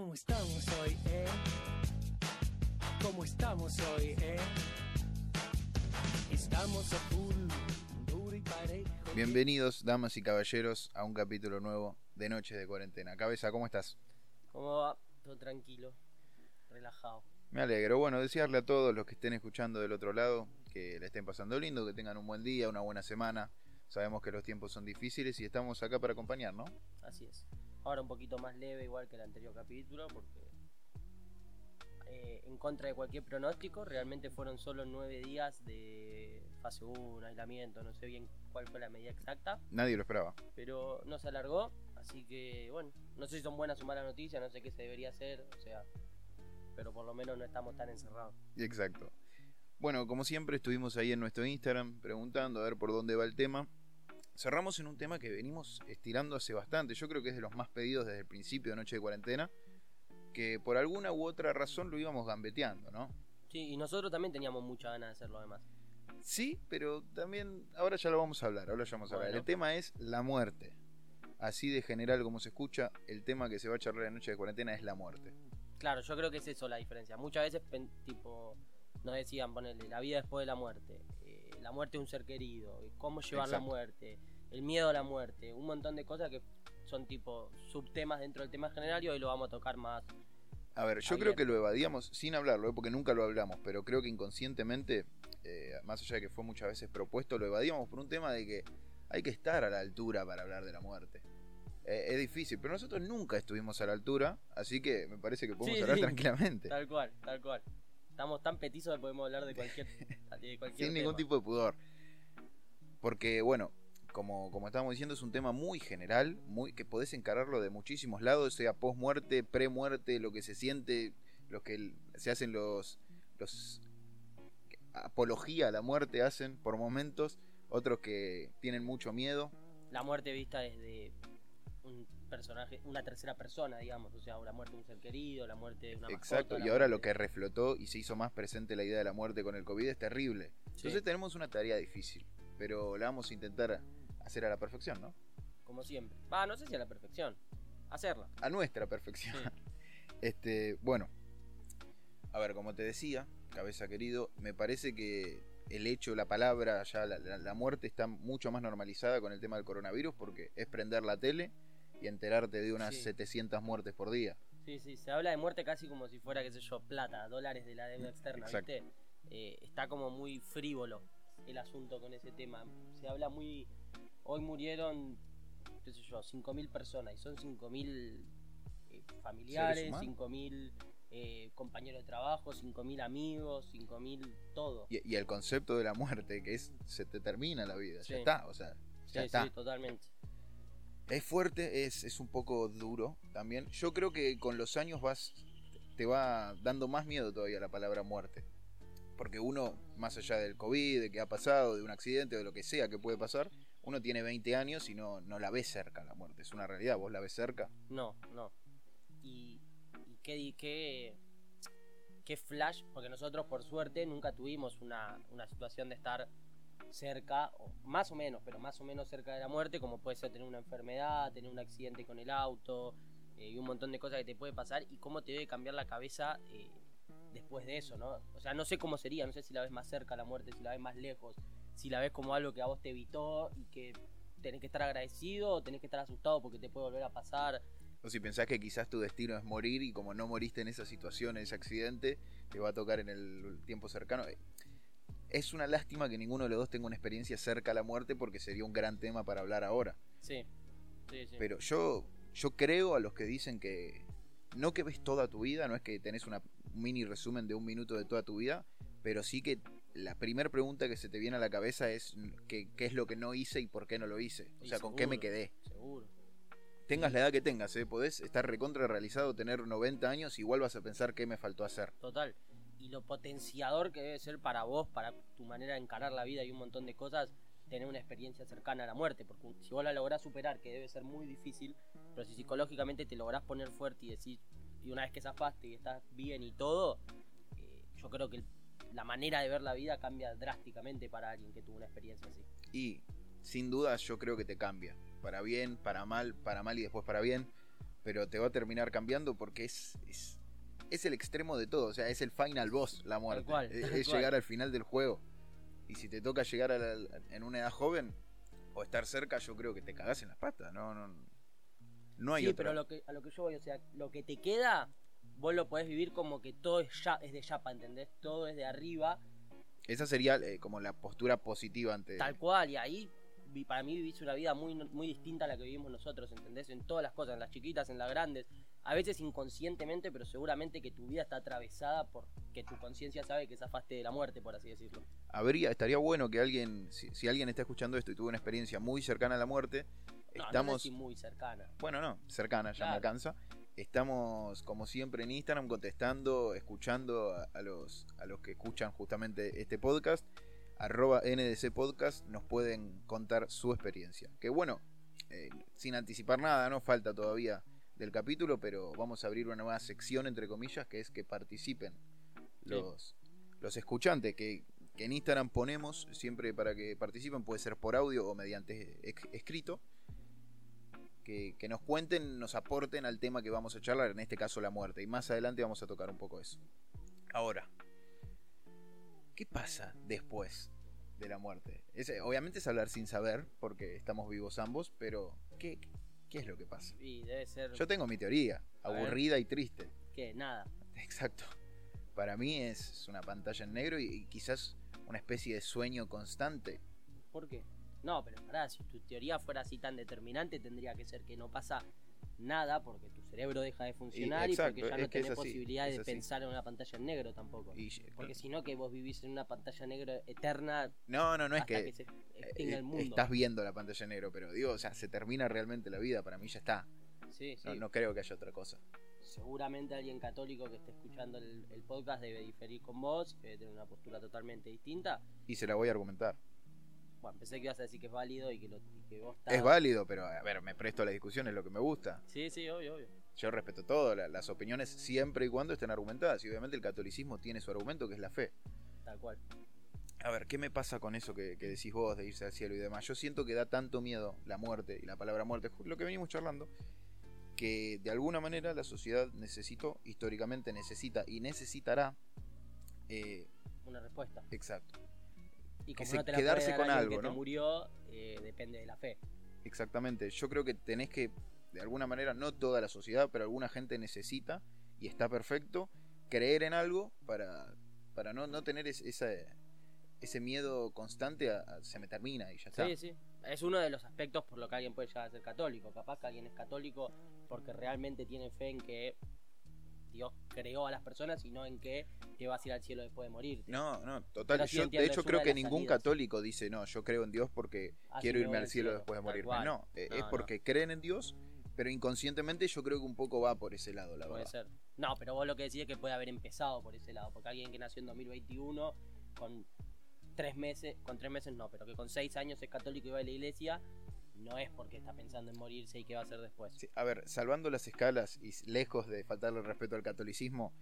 ¿Cómo estamos hoy, eh? ¿Cómo estamos hoy, eh? Estamos a full, duro y parejo. Bienvenidos, damas y caballeros, a un capítulo nuevo de Noches de Cuarentena. Cabeza, ¿cómo estás? ¿Cómo va? Todo tranquilo, relajado. Me alegro. Bueno, desearle a todos los que estén escuchando del otro lado que le estén pasando lindo, que tengan un buen día, una buena semana. Sabemos que los tiempos son difíciles y estamos acá para acompañar, ¿no? Así es. Ahora un poquito más leve, igual que el anterior capítulo, porque eh, en contra de cualquier pronóstico, realmente fueron solo nueve días de fase 1, aislamiento, no sé bien cuál fue la medida exacta, Nadie lo esperaba. pero no se alargó, así que bueno, no sé si son buenas o malas noticias, no sé qué se debería hacer, o sea, pero por lo menos no estamos tan encerrados. Exacto. Bueno, como siempre estuvimos ahí en nuestro Instagram preguntando a ver por dónde va el tema. Cerramos en un tema que venimos estirando hace bastante. Yo creo que es de los más pedidos desde el principio de Noche de Cuarentena. Que por alguna u otra razón lo íbamos gambeteando, ¿no? Sí, y nosotros también teníamos mucha ganas de hacerlo además. Sí, pero también ahora ya lo vamos a hablar. Ahora ya vamos a hablar. Bueno. El tema es la muerte. Así de general como se escucha, el tema que se va a charlar en Noche de Cuarentena es la muerte. Claro, yo creo que es eso la diferencia. Muchas veces, tipo, nos decían, ponerle la vida después de la muerte, eh, la muerte de un ser querido, y cómo llevar la muerte, el miedo a la muerte, un montón de cosas que son tipo subtemas dentro del tema general y hoy lo vamos a tocar más. A ver, yo creo que lo evadíamos sin hablarlo, ¿eh? porque nunca lo hablamos, pero creo que inconscientemente, eh, más allá de que fue muchas veces propuesto, lo evadíamos por un tema de que hay que estar a la altura para hablar de la muerte. Eh, es difícil, pero nosotros nunca estuvimos a la altura, así que me parece que podemos Sí, hablar sí. tranquilamente, Tal cual, tal cual. Estamos tan petizos que podemos hablar de cualquier, de cualquier sin ningún tipo de pudor. Porque, bueno, como, como estábamos diciendo, es un tema muy general, muy que podés encararlo de muchísimos lados, sea post-muerte, pre-muerte, lo que se siente, lo que se hacen los, los apología a la muerte hacen por momentos, otros que tienen mucho miedo. La muerte vista desde un personaje, una tercera persona, digamos, o sea, la muerte de un ser querido, la muerte de una Exacto, mascota, y ahora muerte- lo que reflotó y se hizo más presente la idea de la muerte con el COVID es terrible. Sí. Entonces tenemos una tarea difícil, pero la vamos a intentar hacer a la perfección, ¿no? como siempre. Va, no sé si a la perfección. Hacerla. A nuestra perfección. Sí. Este, bueno, a ver, como te decía, cabeza querido, me parece que el hecho, la palabra, ya la, la- la muerte está mucho más normalizada con el tema del coronavirus porque es prender la tele y enterarte de unas Sí. 700 muertes por día. Sí, sí, se habla de muerte casi como si fuera, qué sé yo, plata, dólares de la deuda externa, Exacto. ¿viste? Eh, está como muy frívolo el asunto con ese tema. Se habla muy... Hoy murieron, qué sé yo, 5.000 personas y son 5.000 eh, familiares, Seres humanos. 5.000 eh, compañeros de trabajo, 5.000 amigos, 5.000 todo. Y, y el concepto de la muerte, que es se te termina la vida, Sí. ya está, o sea, ya sí, está. sí, totalmente. Es fuerte, es, es un poco duro también. Yo creo que con los años vas te va dando más miedo todavía la palabra muerte. Porque uno, más allá del COVID, de que ha pasado, de un accidente, de lo que sea que puede pasar, uno tiene 20 años y no, no la ve cerca la muerte. Es una realidad, vos la ves cerca. No, no. Y, y qué, qué, qué flash, porque nosotros por suerte nunca tuvimos una, una situación de estar cerca, o más o menos, pero más o menos cerca de la muerte, como puede ser tener una enfermedad, tener un accidente con el auto eh, y un montón de cosas que te puede pasar y cómo te debe cambiar la cabeza eh, después de eso, ¿no? O sea, no sé cómo sería, no sé si la ves más cerca la muerte, si la ves más lejos, si la ves como algo que a vos te evitó y que tenés que estar agradecido o tenés que estar asustado porque te puede volver a pasar. O si pensás que quizás tu destino es morir y como no moriste en esa situación, en ese accidente, te va a tocar en el tiempo cercano. Es una lástima que ninguno de los dos tenga una experiencia cerca a la muerte porque sería un gran tema para hablar ahora. Sí, sí, sí. Pero yo, yo creo a los que dicen que no que ves toda tu vida, no es que tenés una un mini resumen de un minuto de toda tu vida, pero sí que la primera pregunta que se te viene a la cabeza es qué, qué es lo que no hice y por qué no lo hice. O sea, con qué me quedé. Seguro. Tengas la edad que tengas, ¿eh? podés estar recontra realizado, tener 90 años, igual vas a pensar qué me faltó hacer. Total. Y lo potenciador que debe ser para vos, para tu manera de encarar la vida y un montón de cosas, tener una experiencia cercana a la muerte. Porque si vos la lográs superar, que debe ser muy difícil, pero si psicológicamente te lográs poner fuerte y decir, y una vez que zafaste y estás bien y todo, eh, yo creo que el- la manera de ver la vida cambia drásticamente para alguien que tuvo una experiencia así. Y sin duda yo creo que te cambia. Para bien, para mal, para mal y después para bien. pero te va a terminar cambiando porque es, es, es el extremo de todo, o sea, es el final boss la muerte. cual, es tal es cual. llegar al final del juego. Y si te toca llegar a la- en una edad joven o estar cerca, yo creo que te cagás en las patas, no, no, no hay sí, otra. pero lo que, a lo que yo voy, o sea, lo que te queda, vos lo podés vivir como que todo es, ya, es de yapa, ¿entendés? Todo es de arriba, Esa sería eh, como la postura positiva ante... tal cual, y ahí para mí vivís una vida muy, muy distinta a la que vivimos nosotros, ¿entendés? En todas las cosas, en las chiquitas, en las grandes, a veces inconscientemente, pero seguramente que tu vida está atravesada por que tu conciencia sabe que zafaste de la muerte, por así decirlo. Habría, estaría bueno que alguien, si, si alguien está escuchando esto y tuvo una experiencia muy cercana a la muerte, No, estamos... no sé si muy cercana. Bueno, no, cercana, ya Claro. me alcanza. Estamos, como siempre, en Instagram contestando, escuchando a, a los, a los que escuchan justamente este podcast. Arroba NDC Podcast nos pueden contar su experiencia. Que bueno, eh, sin anticipar nada, no falta todavía del capítulo, pero vamos a abrir una nueva sección, entre comillas, que es que participen los, los escuchantes, que, que en Instagram ponemos siempre para que participen, puede ser por audio o mediante escrito que, que nos cuenten, nos aporten al tema que vamos a charlar, en este caso la muerte. Y más adelante vamos a tocar un poco eso. Ahora, ¿qué pasa después de la muerte? Es, obviamente es hablar sin saber, porque estamos vivos ambos, pero ¿qué, qué es lo que pasa? Y debe ser Yo tengo mi teoría, aburrida y triste. que nada. Exacto. Para mí es una pantalla en negro y, y quizás una especie de sueño constante. ¿Por qué? No, pero pará, si tu teoría fuera así tan determinante, tendría que ser que no pasa nada porque tu cerebro deja de funcionar y, exacto, porque ya no tenés así, posibilidad es de pensar en una pantalla en negro tampoco. Y, Porque si no, que vos vivís en una pantalla negra eterna no, no, no es que, que, se extinga eh, el mundo. estás viendo la pantalla en negro, pero digo, o sea, se termina realmente la vida, para mí ya está. Sí, sí. No, no creo que haya otra cosa. Seguramente alguien católico que esté escuchando el, el podcast debe diferir con vos, debe tener una postura totalmente distinta. Y se la voy a argumentar. Bueno, pensé que ibas a decir que es válido y que, lo, y que vos estás... Es válido, pero a ver, me presto a la discusión, es lo que me gusta. Sí, sí, obvio, obvio. Yo respeto todo, la- las opiniones siempre y cuando estén argumentadas. Y obviamente el catolicismo tiene su argumento, que es la fe. Tal cual. A ver, ¿qué me pasa con eso que, que decís vos de irse al cielo y demás? Yo siento que da tanto miedo la muerte y la palabra muerte, lo que venimos charlando, que de alguna manera la sociedad necesitó, históricamente necesita y necesitará, eh, Una respuesta. exacto, Y Que como se- no te la quedarse con algo, que ¿no? te murió, eh, depende de la fe. exactamente. Yo creo que tenés que, de alguna manera, no toda la sociedad, pero alguna gente necesita, y está perfecto, creer en algo para, para no, no tener es- esa, ese miedo constante a, a- se me termina y ya está. Sí, sí. Es uno de los aspectos por lo que alguien puede llegar a ser católico. Capaz que alguien es católico porque realmente tiene fe en que Dios creó a las personas y no en que te vas a ir al cielo después de morir. No, no, total. Sí yo, de hecho, creo que ningún salidas. católico dice, no, yo creo en Dios porque Así quiero me irme al cielo después de morirme. No, eh, No, es no. porque creen en Dios, pero inconscientemente yo creo que un poco va por ese lado, la Puede verdad. ser. No, pero vos lo que decís es que puede haber empezado por ese lado. Porque alguien que nació en 2021 con tres meses, con tres meses no, pero que con seis años es católico y va a la iglesia, no es porque está pensando en morirse y qué va a hacer después. Sí, a ver, salvando las escalas y lejos de faltarle el respeto al catolicismo,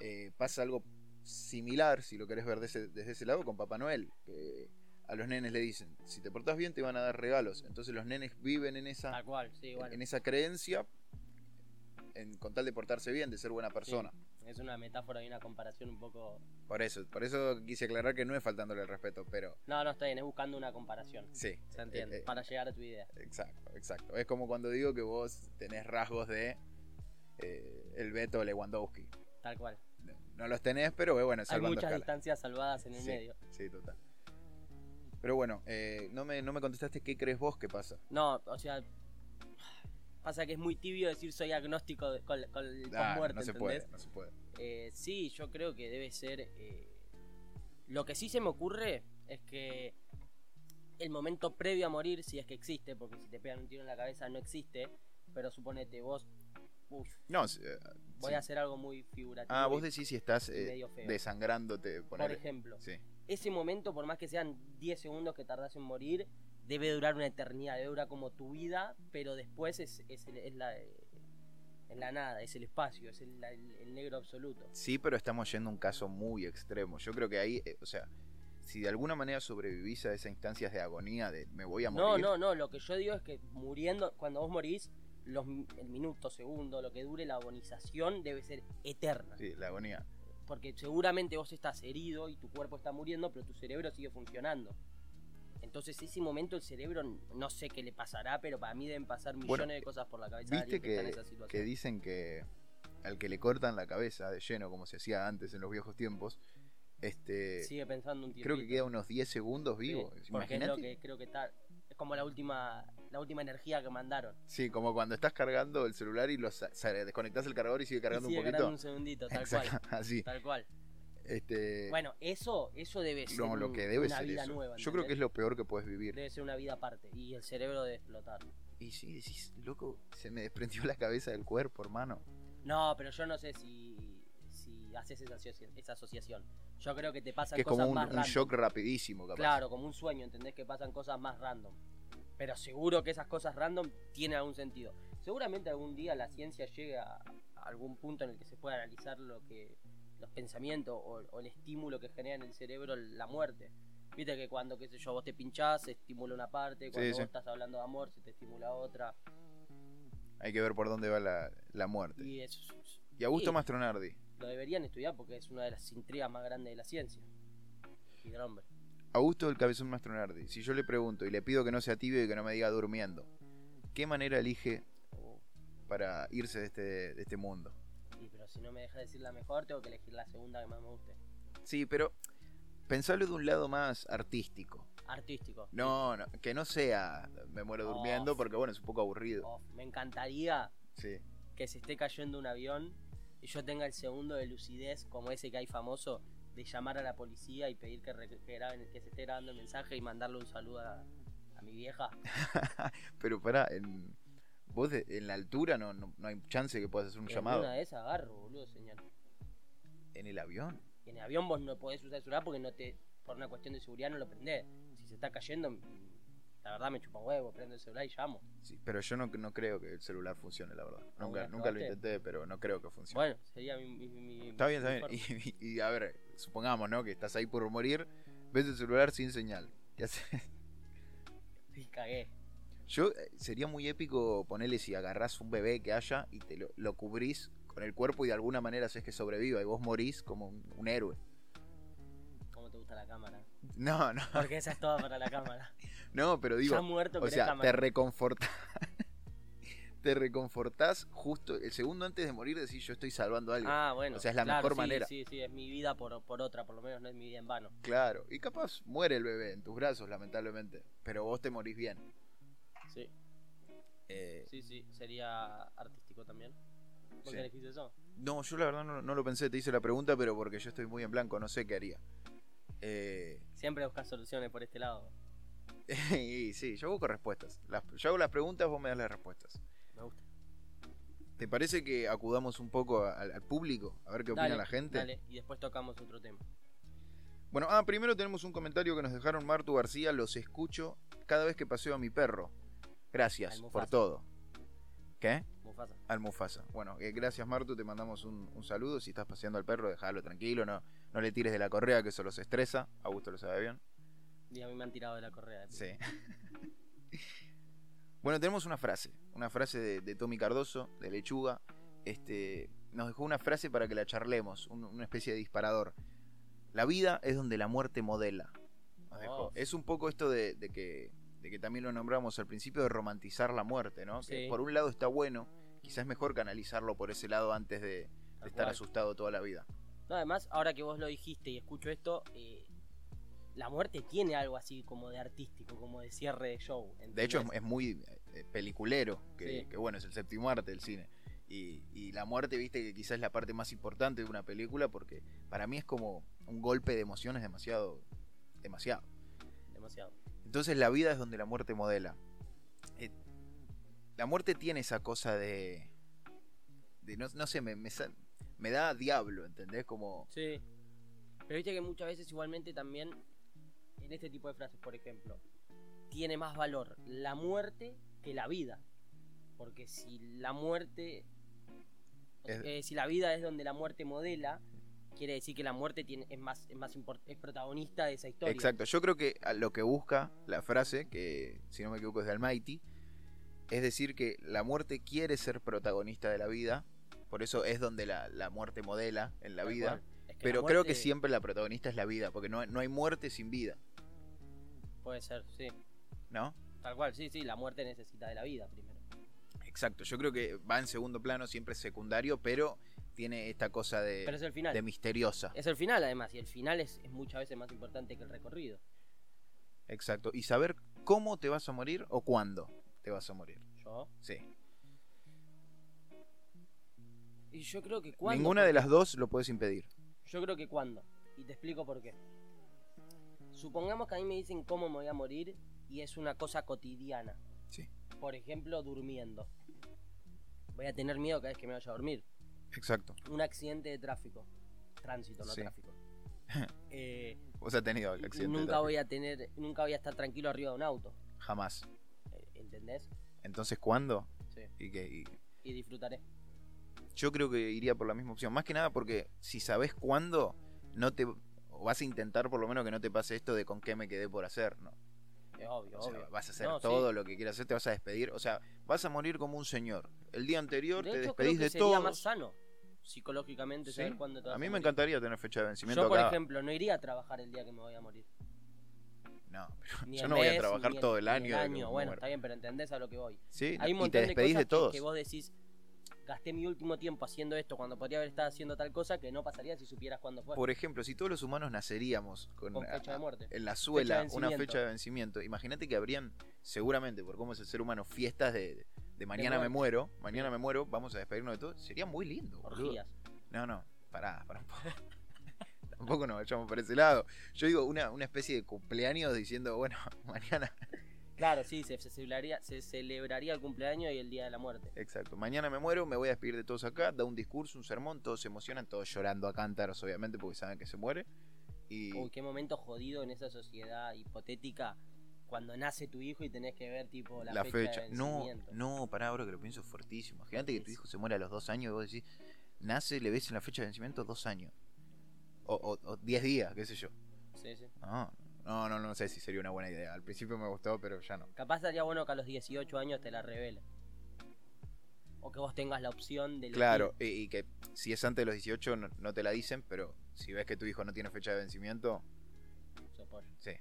eh, pasa algo similar, si lo querés ver desde, desde ese lado, con Papá Noel. Que a los nenes le dicen, si te portás bien te van a dar regalos. Entonces los nenes viven en esa, Tal cual, sí, bueno. en esa creencia, en, con tal de portarse bien, de ser buena persona. Es una metáfora y una comparación un poco. Por eso, por eso quise aclarar que no es faltándole el respeto, pero No, no está bien, es buscando una comparación. sí. Se entiende, eh, eh, para llegar a tu idea. exacto, exacto. Es como cuando digo que vos tenés rasgos de eh, el Beto Lewandowski. Tal cual. No, no los tenés, pero eh, bueno, Hay salvando muchas escala. distancias salvadas en el Sí, medio. Sí, total. Pero bueno, eh, no, me, no me contestaste qué crees vos que pasa. No, o sea. Pasa que es muy tibio decir soy agnóstico de- con, con el Ah, post-muerte, no se ¿entendés? puede, no se puede. Eh, sí, yo creo que debe ser. eh, Lo que sí se me ocurre es que el momento previo a morir, si es que existe, porque si te pegan un tiro en la cabeza no existe, pero suponete vos. Uf, No, sí, eh, voy sí. a hacer algo muy figurativo. Ah, vos decís si estás eh, desangrándote. Por ejemplo, Sí. ese momento, por más que sean 10 segundos que tardás en morir, debe durar una eternidad, debe durar como tu vida, pero después es, es, el- es la, es la nada, es el espacio, es el, el- el negro absoluto. Sí, pero estamos yendo a un caso muy extremo. Yo creo que ahí, eh, o sea, si de alguna manera sobrevivís a esas instancias de agonía de me voy a No, morir. no, no, lo que yo digo es que muriendo, cuando vos morís, los, el minuto, segundo, lo que dure la agonización debe ser eterna. Sí, la agonía. Porque seguramente vos estás herido y tu cuerpo está muriendo, pero tu cerebro sigue funcionando. Entonces ese momento el cerebro no sé qué le pasará, pero para mí deben pasar millones Bueno, de cosas por la cabeza Viste alguien que, está en que, esa situación. que dicen que al que le cortan la cabeza de lleno, como se hacía antes en los viejos tiempos, este Sigue pensando un tiempo. creo que queda unos 10 segundos vivo. porque es lo que creo que está. Es como la última, la última energía que mandaron. Sí, como cuando estás cargando el celular y lo sa- sa- desconectás el cargador y sigue cargando Y sigue un poquito. cargando un segundito, tal cual. Así. Tal cual. Este, Bueno, eso, eso debe ser no, lo que debe una ser vida eso. nueva. Yo creo que es lo peor que puedes vivir. Debe ser una vida aparte. Y el cerebro debe explotar. Y sí, decís, loco, se me desprendió la cabeza del cuerpo, hermano. No, pero yo no sé si, si haces esa, esa asociación. Yo creo que te pasan Que es cosas como un, más un random. shock rapidísimo, capaz. Claro, como un sueño, ¿entendés? Que pasan cosas más random. Pero seguro que esas cosas random tienen algún sentido. Seguramente algún día la ciencia llegue a algún punto en el que se pueda analizar lo que los pensamientos o, o el estímulo que genera en el cerebro la muerte. Viste que cuando, qué sé yo, vos te pinchás, se estimula una parte, cuando Sí, vos estás hablando de amor, se te estimula otra. Hay que ver por dónde va la, la muerte. Y eso es- Y Augusto Sí. Mastronardi. lo deberían estudiar porque es una de las intrigas más grandes de la ciencia. Hidrombe. Augusto del Cabezón Mastronardi. Si yo le pregunto y le pido que no sea tibio y que no me diga durmiendo, ¿qué manera elige Oh, para irse de este, de este mundo? Si no me deja decir la mejor, tengo que elegir la segunda que más me guste. Sí, pero pensalo de un lado más artístico. Artístico. No, no, que no sea me muero Oh. durmiendo porque bueno, es un poco aburrido. Oh, me encantaría Sí. que se esté cayendo un avión y yo tenga el segundo de lucidez como ese que hay famoso de llamar a la policía y pedir que, graben- que se esté grabando el mensaje y mandarle un saludo a, a mi vieja. Pero pará, en, vos de- en la altura no, no, no hay chance que puedas hacer un En llamado. Una de esas agarro, boludo, señal. ¿En el avión? Y en el avión vos no podés usar el celular porque no te, por una cuestión de seguridad no lo prendés. Si se está cayendo, mm, la verdad me chupa un huevo, prendo el celular y llamo. Sí, pero yo no, no creo que el celular funcione, la verdad. Nunca, ¿Alguna vez nunca lo intenté, pero no creo que funcione. Bueno, sería mi... mi- mi- Está bien, está bien. Y, y- y, a ver, supongamos, ¿no? Que estás ahí por morir, ves el celular sin señal. ¿Qué haces? Sí, cagué. Yo, eh, sería muy épico ponerle si agarrás un bebé que haya y te lo, lo cubrís con el cuerpo y de alguna manera haces que sobreviva y vos morís como un, un héroe. ¿Cómo te gusta la cámara? No, no, Porque esa es toda para la cámara. no, pero digo, ya muerto, o sea, cámara. te reconfortás. te reconfortás justo el segundo antes de morir decís yo estoy salvando a alguien. Ah, bueno. O sea, es la claro, mejor sí, manera. Sí, sí, es mi vida por, por otra, por lo menos no es mi vida en vano. Claro, y capaz muere el bebé en tus brazos, lamentablemente, pero vos te morís bien. Sí, Eh, sí, sí, sería artístico también. ¿Por Sí. qué elegiste eso? No, yo la verdad no, no lo pensé, te hice la pregunta, pero porque yo estoy muy en blanco, no sé qué haría. Eh, Siempre buscas soluciones por este lado. y sí, yo busco respuestas. Las- yo hago las preguntas, vos me das las respuestas. Me gusta. ¿Te parece que acudamos un poco al, al público? A ver qué opina la gente. Dale, y después tocamos otro tema. Bueno, ah, primero tenemos un comentario que nos dejaron Martu García, los escucho cada vez que paseo a mi perro. Gracias por todo. ¿Qué? Mufasa. Al Mufasa. Bueno, eh, gracias Martu, te mandamos un, un saludo. Si estás paseando al perro, déjalo tranquilo, no, no le tires de la correa, que eso los estresa. Augusto lo sabe bien. Y a mí me han tirado de la correa. Sí. bueno, tenemos una frase. Una frase de, de Tommy Cardoso, de Lechuga. Este, nos dejó una frase para que la charlemos, un- una especie de disparador. La vida es donde la muerte modela. Nos dejó. Oh. Es un poco esto de, de que, de que también lo nombramos al principio, de romantizar la muerte, ¿no? Que por un lado está bueno, quizás es mejor canalizarlo por ese lado antes de, estar asustado toda la vida. No, además, ahora que vos lo dijiste y escucho esto, eh, la muerte tiene algo así como de artístico, como de cierre de show. De hecho, es, muy eh, peliculero, que, Sí. que bueno, es el séptimo arte del cine. Y, y la muerte, viste, que quizás es la parte más importante de una película, porque para mí es como un golpe de emociones demasiado, demasiado. demasiado. Entonces la vida es donde la muerte modela. Eh, la muerte tiene esa cosa de, de no, no sé, me, me, me da diablo, ¿entendés? Como, Sí. Pero viste que muchas veces igualmente también, en este tipo de frases, por ejemplo, tiene más valor la muerte que la vida. Porque si la muerte... Es- eh, si la vida es donde la muerte modela, quiere decir que la muerte tiene, es más, es más es protagonista de esa historia. Exacto, yo creo que lo que busca la frase, que si no me equivoco es de Almighty, Es decir, que la muerte quiere ser protagonista de la vida, por eso es donde la, la muerte modela en la Tal vida. cual. Es que Pero la creo que siempre la protagonista es la vida, porque no, no hay muerte sin vida, Puede ser, sí. ¿no? Tal cual, sí, sí, la muerte necesita de la vida primero. Exacto, yo creo que va en segundo plano, siempre es secundario, pero tiene esta cosa de, Pero es el final. de misteriosa. Es el final además, y el final es, es muchas veces más importante que el recorrido. Exacto. Y saber cómo te vas a morir o cuándo te vas a morir. Yo. Sí. Y yo creo que cuando. Ninguna de las dos lo puedes impedir. Yo creo que cuando. Y te explico por qué. Supongamos que a mí me dicen cómo me voy a morir y es una cosa cotidiana. Sí. Por ejemplo, durmiendo. Voy a tener miedo cada vez que me vaya a dormir. Exacto. Un accidente de tráfico. Tránsito, no Sí. tráfico. Eh, Vos has tenido accidente. nunca voy a tener, nunca voy a estar tranquilo arriba de un auto. Jamás. eh, ¿Entendés? Entonces, ¿cuándo? Sí. Y que, y- Y disfrutaré. Yo creo que iría por la misma opción. Más que nada porque si sabes cuándo, no te o vas a intentar por lo menos que no te pase esto de con qué me quedé por hacer, ¿no? Es obvio, O sea, obvio. vas a hacer No, sí. todo lo que quieras hacer, te vas a despedir. O sea, vas a morir como un señor. El día anterior De te hecho, creo despedís que de sería todo. más sano psicológicamente Sí. saber cuándo te vas A mí me morir. encantaría tener fecha de vencimiento Yo, por acá. ejemplo, no iría a trabajar el día que me voy a morir. No, pero Ni yo el no voy a mes, trabajar ni todo el ni año. de que me Bueno, está bien, pero entendés a lo que voy. Sí, Hay un y montón de despedís cosas de que- todos. Que, vos decís, gasté mi último tiempo haciendo esto cuando podría haber estado haciendo tal cosa que no pasaría si supieras cuándo fue. Por ejemplo, si todos los humanos naceríamos con, con fecha de muerte. en la suela Fecha de una vencimiento. fecha de vencimiento, imagínate que habrían, seguramente, por cómo es el ser humano, fiestas de, de mañana me muero, mañana me muero, vamos a despedirnos de todo. Sería muy lindo. Orgías. No, no, pará, pará un poco. Tampoco nos vayamos por ese lado. Yo digo una, una especie de cumpleaños diciendo, bueno, mañana, Claro, sí, se, se celebraría, se celebraría el cumpleaños y el día de la muerte. exacto, mañana me muero, me voy a despedir de todos acá, da un discurso, un sermón, todos se emocionan, todos llorando a cántaros, obviamente, porque saben que se muere. Y Uy, qué momento jodido en esa sociedad hipotética cuando nace tu hijo y tenés que ver tipo la, la, fecha, fecha. de No, no, pará, ahora que lo pienso fuertísimo. Imagínate que tu hijo se muere a los dos años y vos decís, nace, le ves en la fecha de vencimiento dos años. O, o, o diez días, qué sé yo. Sí, sí. No, no, no, no sé si sería una buena idea. Al principio me gustó, pero ya no. Capaz estaría bueno que a los 18 años te la revele. O que vos tengas la opción de. Claro, y, y que si es antes de los 18 no, no te la dicen, pero si ves que tu hijo no tiene fecha de vencimiento, apoyo. sí.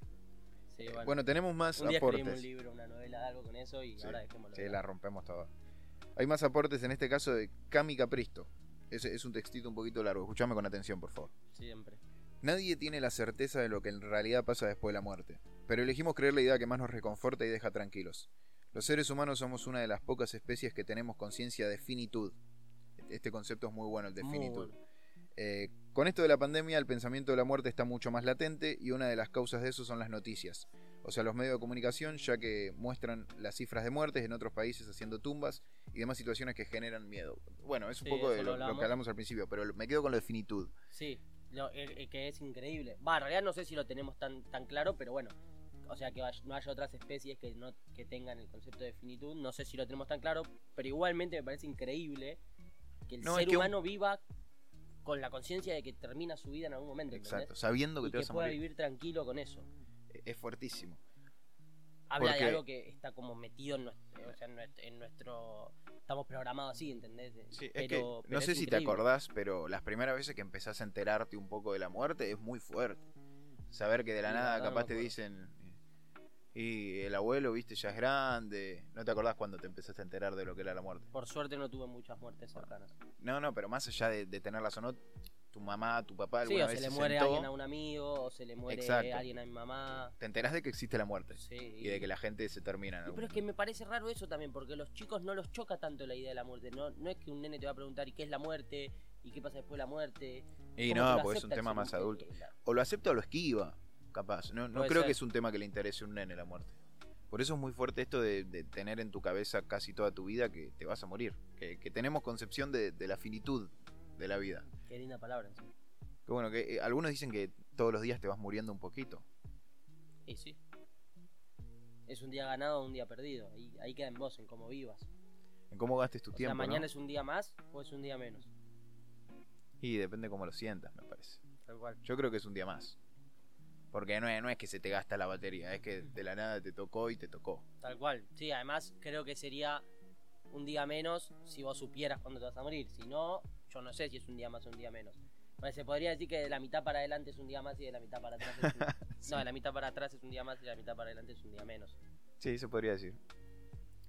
Sí, Eh, bueno. Bueno, tenemos más un día escribimos aportes. un libro, una novela, algo con eso y Sí, ahora dejémoslo. Sí, de la rompemos toda. Hay más aportes en este caso de Cami Capristo. Es, es un textito un poquito largo. Escuchame con atención, por favor. Siempre. Nadie tiene la certeza de lo que en realidad pasa después de la muerte, pero elegimos creer la idea que más nos reconforta y deja tranquilos. Los seres humanos somos una de las pocas especies que tenemos conciencia de finitud. Este concepto es muy bueno, el de Muy finitud. bueno. Eh, con esto de la pandemia, el pensamiento de la muerte está mucho más latente y una de las causas de eso son las noticias. O sea, los medios de comunicación, ya que muestran las cifras de muertes en otros países haciendo tumbas y demás situaciones que generan miedo. Bueno, es un Sí, poco de lo, lo lo hablamos. que hablamos al principio, pero me quedo con lo de finitud. Sí, lo- el- el que es increíble. Va, en realidad no sé si lo tenemos tan, tan claro, pero bueno. O sea, que no haya otras especies que, no, que tengan el concepto de finitud. No sé si lo tenemos tan claro, pero igualmente me parece increíble que el No, es ser un- humano viva con la conciencia de que termina su vida en algún momento. ¿entendés? Exacto, sabiendo que Y te que vas a pueda morir. vivir tranquilo con eso. Es fuertísimo. Habla Porque- de algo que está como metido en nuestro, o sea, en nuestro, en nuestro- Estamos programados así, ¿entendés? Sí, es Pero- que pero no es sé si te acordás, pero las primeras veces que empezás a enterarte un poco de la muerte es muy fuerte. Saber que de la nada no capaz te dicen y el abuelo, viste, ya es grande. ¿No te acordás cuando te empezaste a enterar de lo que era la muerte? Por suerte no tuve muchas muertes cercanas. No, no, pero más allá de, de tenerlas o no, tu mamá, tu papá Sí, alguna o vez se le se muere sentó, alguien a un amigo, o se le muere Exacto. alguien a mi mamá. te enterás de que existe la muerte Sí. y de que la gente se termina. en algún pero es que me parece raro eso también, porque a los chicos no los choca tanto la idea de la muerte. No, no es que un nene te va a preguntar ¿y qué es la muerte? ¿Y qué pasa después de la muerte? Y no, porque es un tema más adulto. O lo acepta o lo esquiva, capaz. No, no creo ser. que es un tema que le interese a un nene la muerte. Por eso es muy fuerte esto de, de tener en tu cabeza casi toda tu vida que te vas a morir. Que, que tenemos concepción de, de la finitud de la vida. Qué linda palabra encima. Que bueno, que eh, algunos dicen que todos los días te vas muriendo un poquito. Y sí. Es un día ganado o un día perdido. Ahí, ahí queda en vos, en cómo vivas. En cómo gastes tu O sea, tiempo. mañana ¿no? es un día más o es un día menos. Y depende cómo lo sientas, me parece. Tal cual. Yo creo que es un día más. Porque no es, no es que se te gasta la batería, es que de la nada te tocó y te tocó. Tal cual. Sí, además creo que sería un día menos si vos supieras cuándo te vas a morir. Si no, yo no sé si es un día más o un día menos. Bueno, se podría decir que de la mitad para adelante es un día más y de la mitad para atrás es un... Sí. No, de la mitad para atrás es un día más y de la mitad para adelante es un día menos. Sí, se podría decir.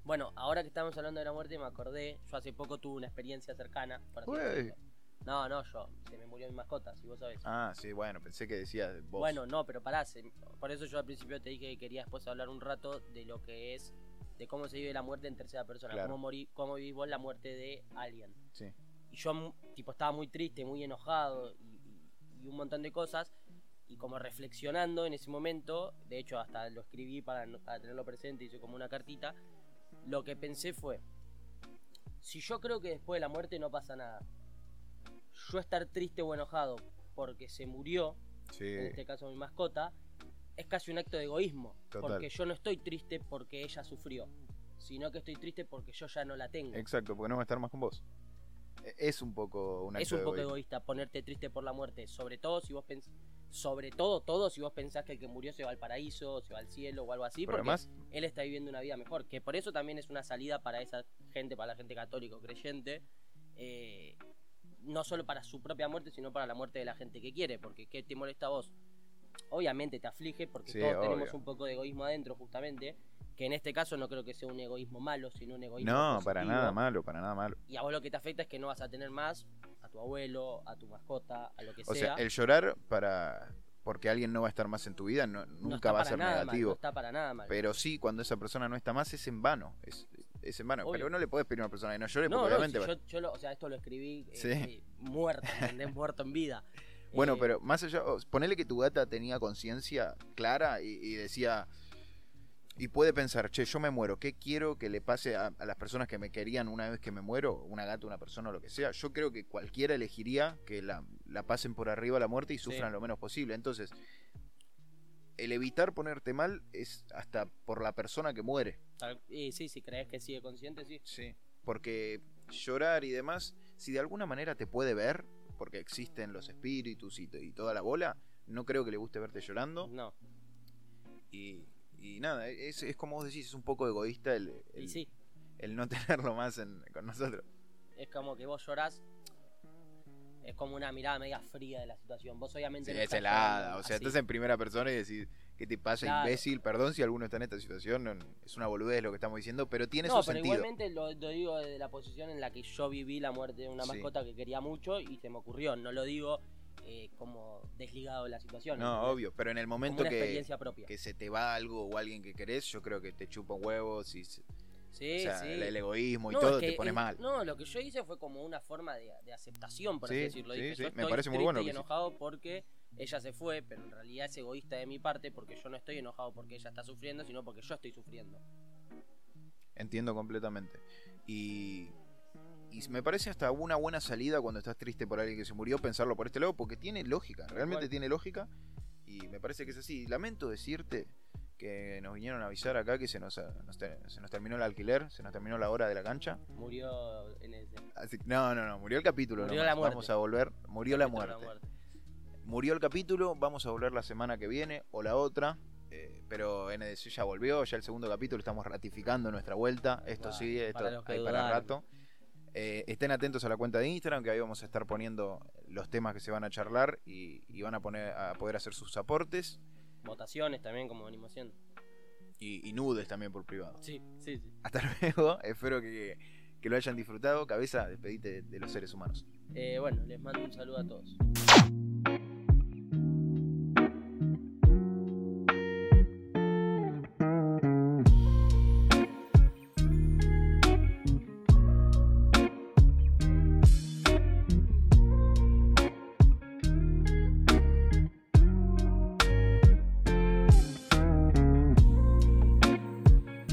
Bueno, ahora que estamos hablando de la muerte me acordé, yo hace poco tuve una experiencia cercana. por así Uy. decirlo. No, no, yo. Se me murió mi mascota, si vos sabés. Ah, sí, bueno, pensé que decías vos. Bueno, no, pero pará, se- por eso yo al principio te dije que quería después hablar un rato de lo que es, de cómo se vive la muerte en tercera persona, Claro. cómo, morí, cómo vivís vos la muerte de alguien. Sí. Y yo, mu- tipo, estaba muy triste, muy enojado y, y- y un montón de cosas. Y como reflexionando en ese momento, de hecho hasta lo escribí para, no- para tenerlo presente, hice como una cartita, lo que pensé fue, si yo creo que después de la muerte no pasa nada, yo estar triste o enojado porque se murió, Sí. en este caso mi mascota, es casi un acto de egoísmo. Total. Porque yo no estoy triste porque ella sufrió, sino que estoy triste porque yo ya no la tengo. Exacto, porque no va a estar más con vos. E- Es un poco un acto es un poco egoísta ponerte triste por la muerte, sobre todo si vos pens sobre todo todo si vos pensás que el que murió se va al paraíso, se va al cielo o algo así, Pero porque además, él está viviendo una vida mejor, que por eso también es una salida para esa gente, para la gente católico creyente, eh, no solo para su propia muerte, sino para la muerte de la gente que quiere, porque ¿qué te molesta a vos? Obviamente te aflige, porque Sí, todos tenemos un poco de egoísmo adentro, justamente, que en este caso no creo que sea un egoísmo malo, sino un egoísmo no, para nada malo, para nada malo. Y a vos lo que te afecta es que no vas a tener más a tu abuelo, a tu mascota, a lo que O sea. sea, el llorar para porque alguien no va a estar más en tu vida no- nunca va a ser mal, negativo. no está para nada mal. Pero sí, cuando esa persona no está más es en vano. Es, es en vano. Obvio. Pero no le puedes pedir a una persona que no llore no, porque no, obviamente si va- yo, yo lo- o sea, esto lo escribí eh, Sí. eh, muerto, ¿entendés? muerto en vida. Bueno, Eh, pero más allá, ponele que tu gata tenía conciencia clara y, y decía, y puede pensar, che, yo me muero, ¿qué quiero que le pase a, a las personas que me querían una vez que me muero? Una gata, una persona o lo que sea. Yo creo que cualquiera elegiría que la, la pasen por arriba a la muerte y Sí. sufran lo menos posible. Entonces, el evitar ponerte mal es hasta por la persona que muere. y sí, si crees que sigue consciente, sí. Sí. Porque llorar y demás, si de alguna manera te puede ver, porque existen los espíritus y, y toda la bola, no creo que le guste verte llorando. No, Y, y nada, es, es como vos decís, es un poco egoísta el, el, y sí, el no tenerlo más en- con nosotros. es como que vos llorás. Es como una mirada media fría de la situación. Vos obviamente Sí, no es helada, o sea, así. estás en primera persona y decís, ¿qué te pasa, Claro. imbécil? Perdón si alguno está en esta situación, no- es una boludez lo que estamos diciendo, pero tiene no, su pero sentido. igualmente lo, lo digo desde la posición en la que yo viví la muerte de una Sí. mascota que quería mucho y se me ocurrió. No lo digo eh, como desligado de la situación. No, obvio, pero en el momento que, que se te va algo o alguien que querés, yo creo que te chupa un huevo, si, se- Sí, o sea, sí. el, el egoísmo y No, todo es que te pone es- mal. No, lo que yo hice fue como una forma de, de aceptación, por Sí, así decirlo. sí, Dije, sí, yo me estoy parece muy bueno lo y que enojado porque ella se fue, pero en realidad es egoísta de mi parte porque yo no estoy enojado porque ella está sufriendo, sino porque yo estoy sufriendo. Entiendo completamente. Y, y me parece hasta una buena salida cuando estás triste por alguien que se murió, pensarlo por este lado, porque tiene lógica, realmente tiene lógica. Y me parece que es así. Lamento decirte que nos vinieron a avisar acá que se nos, nos te- se nos terminó el alquiler, se nos terminó la hora de la cancha. Murió en ese. Así no, no, no, murió el capítulo. Murió la muerte. Vamos a volver. Murió la muerte. Murió el capítulo, vamos a volver la semana que viene o la otra. eh, pero NDC ya volvió, ya el segundo capítulo, estamos ratificando nuestra vuelta. Esto Bueno, sigue, esto para hay para rato. Eh, estén atentos a la cuenta de Instagram, que ahí vamos a estar poniendo los temas que se van a charlar y, y van a, poner, a poder hacer sus aportes. Votaciones también, como haciendo. Y, y nudes también por privado. Sí, sí, sí. Hasta luego, espero que, que lo hayan disfrutado. Cabeza, despedite de, de los seres humanos. Eh, bueno, les mando un saludo a todos.